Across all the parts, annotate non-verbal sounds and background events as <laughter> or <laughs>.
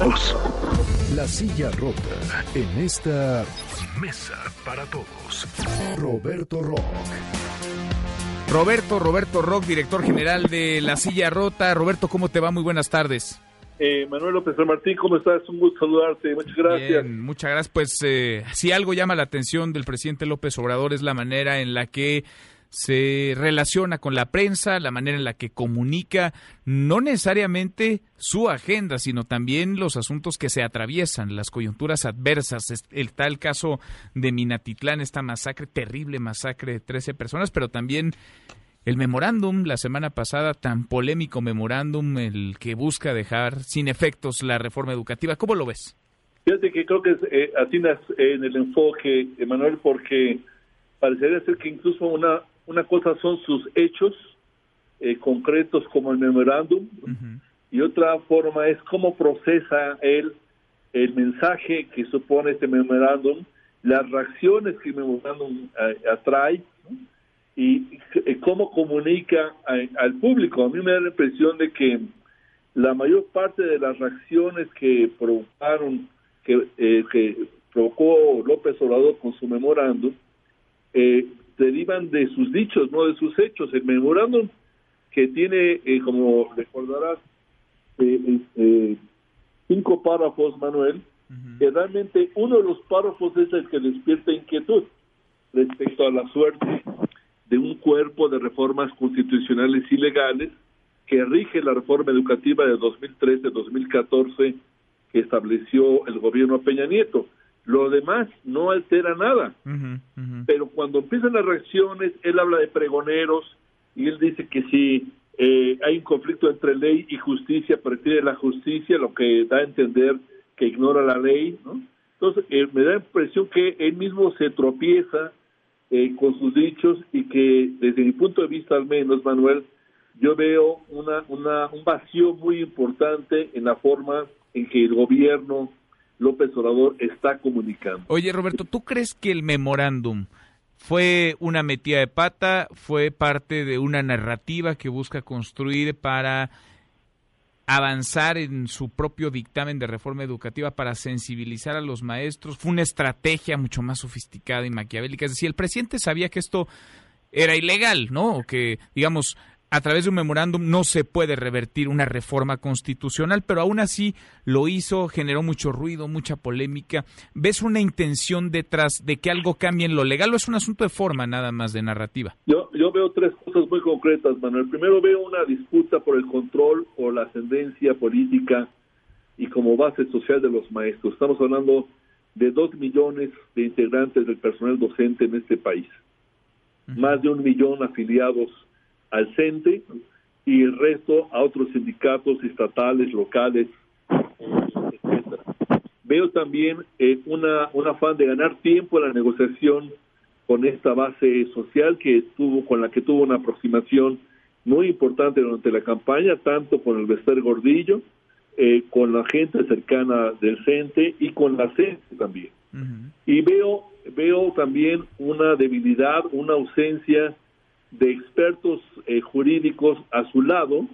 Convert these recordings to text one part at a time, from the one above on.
todos. La silla rota en esta mesa para todos. Roberto Rock. Roberto, Roberto Rock, director general de La Silla Rota. Roberto, ¿cómo te va? Muy buenas tardes. Eh, Manuel López San Martín, ¿cómo estás? Un gusto saludarte. Muchas gracias. Bien, muchas gracias. Pues eh, si algo llama la atención del presidente López Obrador es la manera en la que se relaciona con la prensa, la manera en la que comunica, no necesariamente su agenda, sino también los asuntos que se atraviesan, las coyunturas adversas. El tal caso de Minatitlán, esta masacre, terrible masacre de 13 personas, pero también el memorándum la semana pasada, tan polémico memorándum, el que busca dejar sin efectos la reforma educativa. ¿Cómo lo ves? Fíjate que creo que eh, atinas en el enfoque, Emanuel, porque parecería ser que incluso una una cosa son sus hechos eh, concretos como el memorándum y otra forma es cómo procesa él el mensaje que supone este memorándum, las reacciones que el memorándum eh, atrae y cómo comunica al público. A mí me da la impresión de que la mayor parte de las reacciones que provocaron, que, eh, que provocó López Obrador con su memorándum, eh, derivan de sus dichos, no de sus hechos. El memorándum que tiene, eh, como recordarás, eh, eh, cinco párrafos, Manuel, que realmente uno de los párrafos es el que despierta inquietud respecto a la suerte de un cuerpo de reformas constitucionales y legales que rige la reforma educativa de 2013-2014 que estableció el gobierno Peña Nieto. Lo demás no altera nada. Pero cuando empiezan las reacciones, él habla de pregoneros y él dice que si eh, hay un conflicto entre ley y justicia, prefiere la justicia, lo que da a entender que ignora la ley. ¿no? Entonces, eh, me da la impresión que él mismo se tropieza eh, con sus dichos y que desde mi punto de vista al menos, Manuel, yo veo una, una, un vacío muy importante en la forma en que el gobierno López Obrador está comunicando. Oye, Roberto, ¿tú crees que el memorándum fue una metida de pata, fue parte de una narrativa que busca construir para avanzar en su propio dictamen de reforma educativa para sensibilizar a los maestros, fue una estrategia mucho más sofisticada y maquiavélica. Es decir, el presidente sabía que esto era ilegal, ¿no? O que, digamos, a través de un memorándum no se puede revertir una reforma constitucional, pero aún así lo hizo, generó mucho ruido, mucha polémica. ¿Ves una intención detrás de que algo cambie en lo legal o es un asunto de forma nada más de narrativa? Yo, yo veo tres cosas muy concretas, Manuel. Primero veo una disputa por el control o la ascendencia política y como base social de los maestros. Estamos hablando de dos millones de integrantes del personal docente en este país, más de un millón afiliados al CENTE y el resto a otros sindicatos estatales, locales, etcétera. Veo también eh, una, un afán de ganar tiempo en la negociación con esta base social que tuvo, con la que tuvo una aproximación muy importante durante la campaña, tanto con el Bester Gordillo, eh, con la gente cercana del CENTE y con la CENTE también. Y veo, veo también una debilidad, una ausencia de expertos eh, jurídicos a su lado,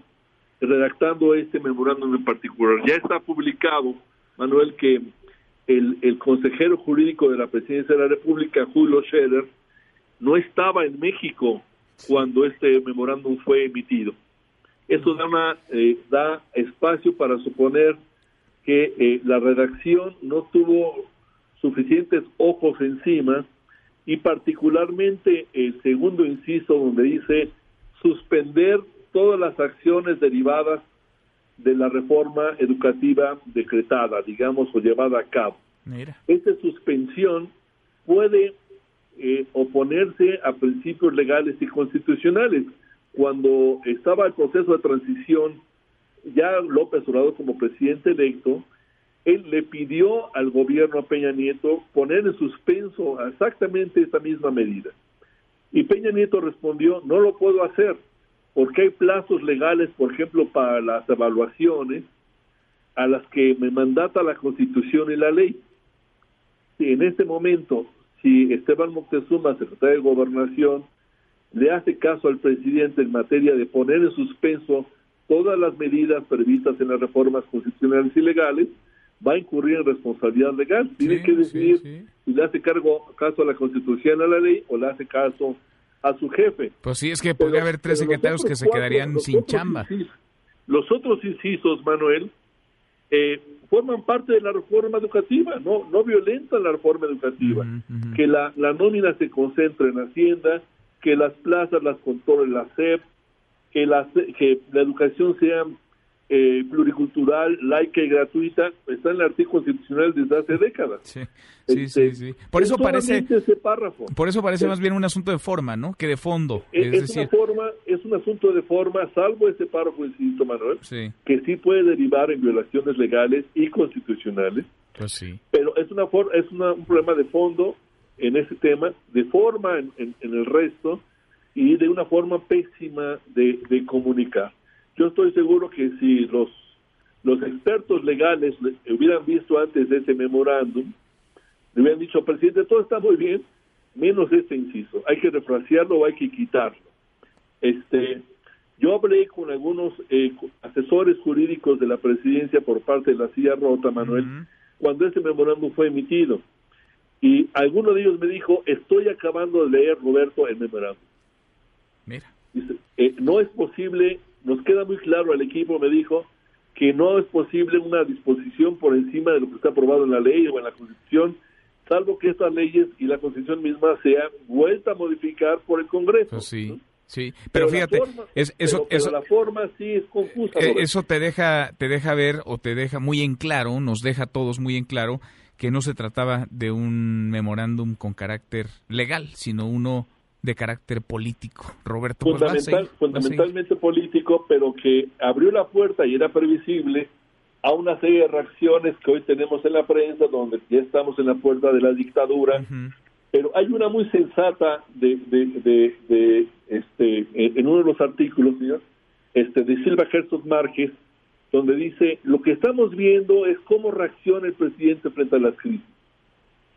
redactando este memorándum en particular. Ya está publicado, Manuel, que el, el consejero jurídico de la Presidencia de la República, Julio Scherer, no estaba en México cuando este memorándum fue emitido. Eso da, una, eh, da espacio para suponer que eh, la redacción no tuvo suficientes ojos encima y particularmente el segundo inciso donde dice suspender todas las acciones derivadas de la reforma educativa decretada, digamos, o llevada a cabo. Mira. Esta suspensión puede eh, oponerse a principios legales y constitucionales. Cuando estaba el proceso de transición, ya López Obrador como presidente electo, él le pidió al gobierno Peña Nieto poner en suspenso exactamente esta misma medida. Y Peña Nieto respondió, no lo puedo hacer, porque hay plazos legales, por ejemplo, para las evaluaciones a las que me mandata la Constitución y la ley. En este momento, si Esteban Moctezuma, secretario de Gobernación, le hace caso al presidente en materia de poner en suspenso todas las medidas previstas en las reformas constitucionales y legales, va a incurrir en responsabilidad legal. Tiene que decidir si le hace cargo caso a la Constitución, a la ley, o le hace caso a su jefe. Pues sí, es que podría haber tres secretarios que se quedarían sin chamba. los otros incisos, Manuel, eh, forman parte de la reforma educativa, no no violentan la reforma educativa. Que la, la nómina se concentre en Hacienda, que las plazas las controle la SEP, que la, que la educación sea eh, pluricultural, laica y gratuita está en el artículo constitucional desde hace décadas. Sí, sí, este, sí, Por eso parece ese párrafo. Por eso parece más bien un asunto de forma, ¿no? Que de fondo. Es, es, una forma, es un asunto de forma, salvo ese párrafo, insisto, Manuel, que sí puede derivar en violaciones legales y constitucionales. Pues sí. Pero es una es un problema de fondo en ese tema, de forma en, en, el resto y de una forma pésima de, de comunicar. Yo estoy seguro que si los, los expertos legales hubieran visto antes ese memorándum, le hubieran dicho, presidente, todo está muy bien, menos este inciso, hay que refrasearlo o hay que quitarlo. Este, yo hablé con algunos eh, asesores jurídicos de la presidencia por parte de la silla rota, Manuel, cuando ese memorándum fue emitido. Y alguno de ellos me dijo, estoy acabando de leer, Roberto, el memorándum. Mira. Dice, eh, no es posible nos queda muy claro, el equipo me dijo que no es posible una disposición por encima de lo que está aprobado en la ley o en la Constitución, salvo que estas leyes y la Constitución misma sean vuelta a modificar por el Congreso. Pues sí. Sí, pero, fíjate, es, eso, eso, la forma sí es confusa. Eh, eso te deja, te deja ver o te deja muy en claro, nos deja a todos muy en claro que no se trataba de un memorándum con carácter legal, sino uno de carácter político. Roberto, pues fundamentalmente político, pero que abrió la puerta y era previsible a una serie de reacciones que hoy tenemos en la prensa, donde ya estamos en la puerta de la dictadura. Pero hay una muy sensata de, de, este, en uno de los artículos, este, de Silva Herzog Márquez, donde dice, lo que estamos viendo es cómo reacciona el presidente frente a las crisis.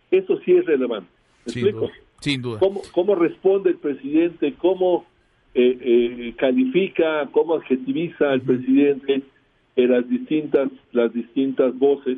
Eso sí es relevante. ¿Me explico? Sin duda. ¿Cómo, responde el presidente? ¿Cómo eh, eh, califica, cómo adjetiviza el presidente en las distintas, las distintas voces?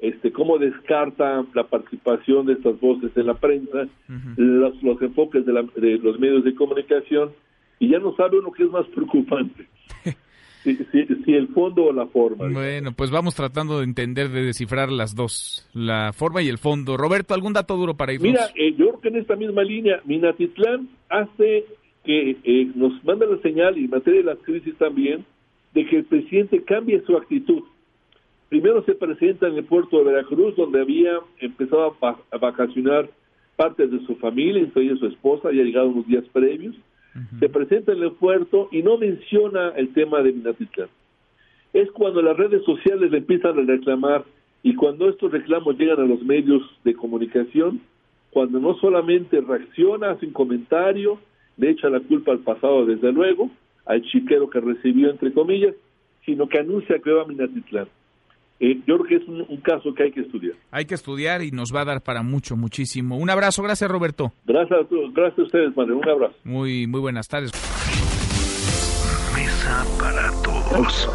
Este, cómo descarta la participación de estas voces en la prensa, los, los, enfoques de, de los medios de comunicación, y ya no sabe uno qué es más preocupante. <laughs> si, el fondo o la forma. Bueno, pues vamos tratando de entender, de descifrar las dos, la forma y el fondo. Roberto, ¿algún dato duro para ir? Mira, eh, yo creo que en esta misma línea, Minatitlán hace que eh, nos manda la señal, y en materia de las crisis también, de que el presidente cambie su actitud. Primero se presenta en el puerto de Veracruz, donde había empezado a, vacacionar partes de su familia, entre su esposa, había llegado unos días previos se presenta en el puerto y no menciona el tema de Minatitlán. Es cuando las redes sociales le empiezan a reclamar y cuando estos reclamos llegan a los medios de comunicación, cuando no solamente reacciona, hace un comentario, le echa la culpa al pasado desde luego, al chiquero que recibió entre comillas, sino que anuncia que va a Minatitlán. Eh, yo creo que es un, caso que hay que estudiar. Hay que estudiar y nos va a dar para mucho, muchísimo. Un abrazo, gracias Roberto. Gracias, gracias a ustedes, madre. Un abrazo. Muy, muy buenas tardes. Mesa para todos.